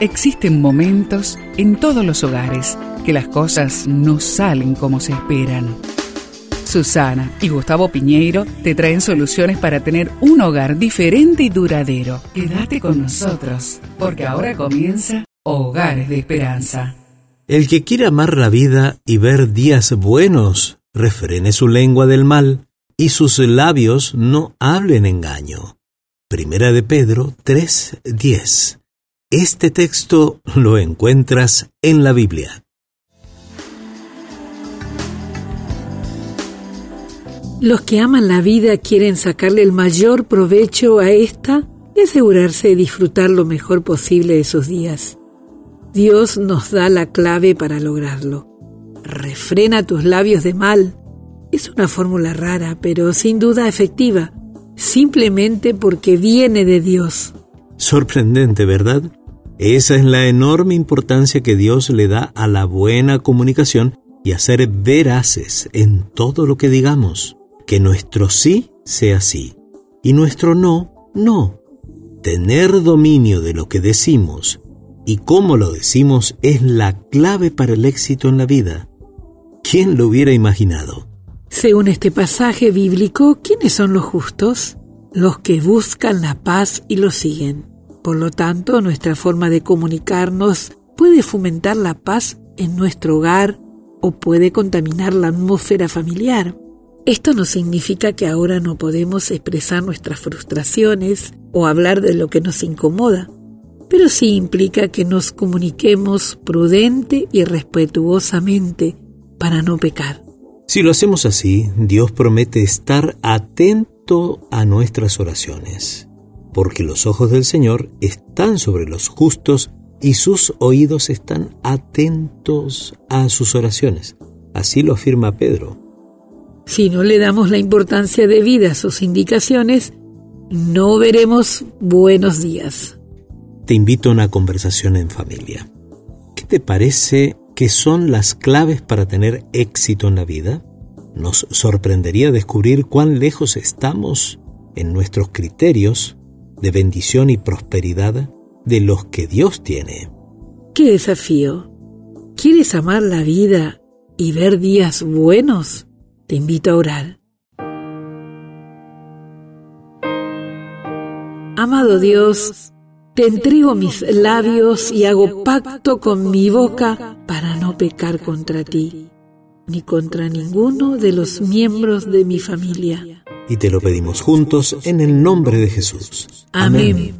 Existen momentos en todos los hogares que las cosas no salen como se esperan. Susana y Gustavo Piñeiro te traen soluciones para tener un hogar diferente y duradero. Quédate con nosotros, porque ahora comienza Hogares de Esperanza. El que quiere amar la vida y ver días buenos, refrene su lengua del mal, y sus labios no hablen engaño. Primera de Pedro 3:10 este texto lo encuentras en la Biblia. Los que aman la vida quieren sacarle el mayor provecho a esta y asegurarse de disfrutar lo mejor posible de sus días. Dios nos da la clave para lograrlo. Refrena tus labios de mal. Es una fórmula rara, pero sin duda efectiva, simplemente porque viene de Dios. Sorprendente, ¿verdad? Esa es la enorme importancia que Dios le da a la buena comunicación y a ser veraces en todo lo que digamos. Que nuestro sí sea sí y nuestro no, no. Tener dominio de lo que decimos y cómo lo decimos es la clave para el éxito en la vida. ¿Quién lo hubiera imaginado? Según este pasaje bíblico, ¿quiénes son los justos? Los que buscan la paz y lo siguen. Por lo tanto, nuestra forma de comunicarnos puede fomentar la paz en nuestro hogar o puede contaminar la atmósfera familiar. Esto no significa que ahora no podemos expresar nuestras frustraciones o hablar de lo que nos incomoda, pero sí implica que nos comuniquemos prudente y respetuosamente para no pecar. Si lo hacemos así, Dios promete estar atento a nuestras oraciones porque los ojos del Señor están sobre los justos y sus oídos están atentos a sus oraciones. Así lo afirma Pedro. Si no le damos la importancia debida a sus indicaciones, no veremos buenos días. Te invito a una conversación en familia. ¿Qué te parece que son las claves para tener éxito en la vida? Nos sorprendería descubrir cuán lejos estamos en nuestros criterios de bendición y prosperidad de los que Dios tiene. ¡Qué desafío! ¿Quieres amar la vida y ver días buenos? Te invito a orar. Amado Dios, te entrego mis labios y hago pacto con mi boca para no pecar contra ti, ni contra ninguno de los miembros de mi familia y te lo pedimos juntos en el nombre de Jesús. Amén.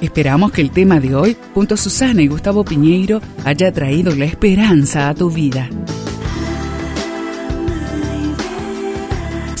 Esperamos que el tema de hoy, junto a Susana y Gustavo Piñeiro, haya traído la esperanza a tu vida.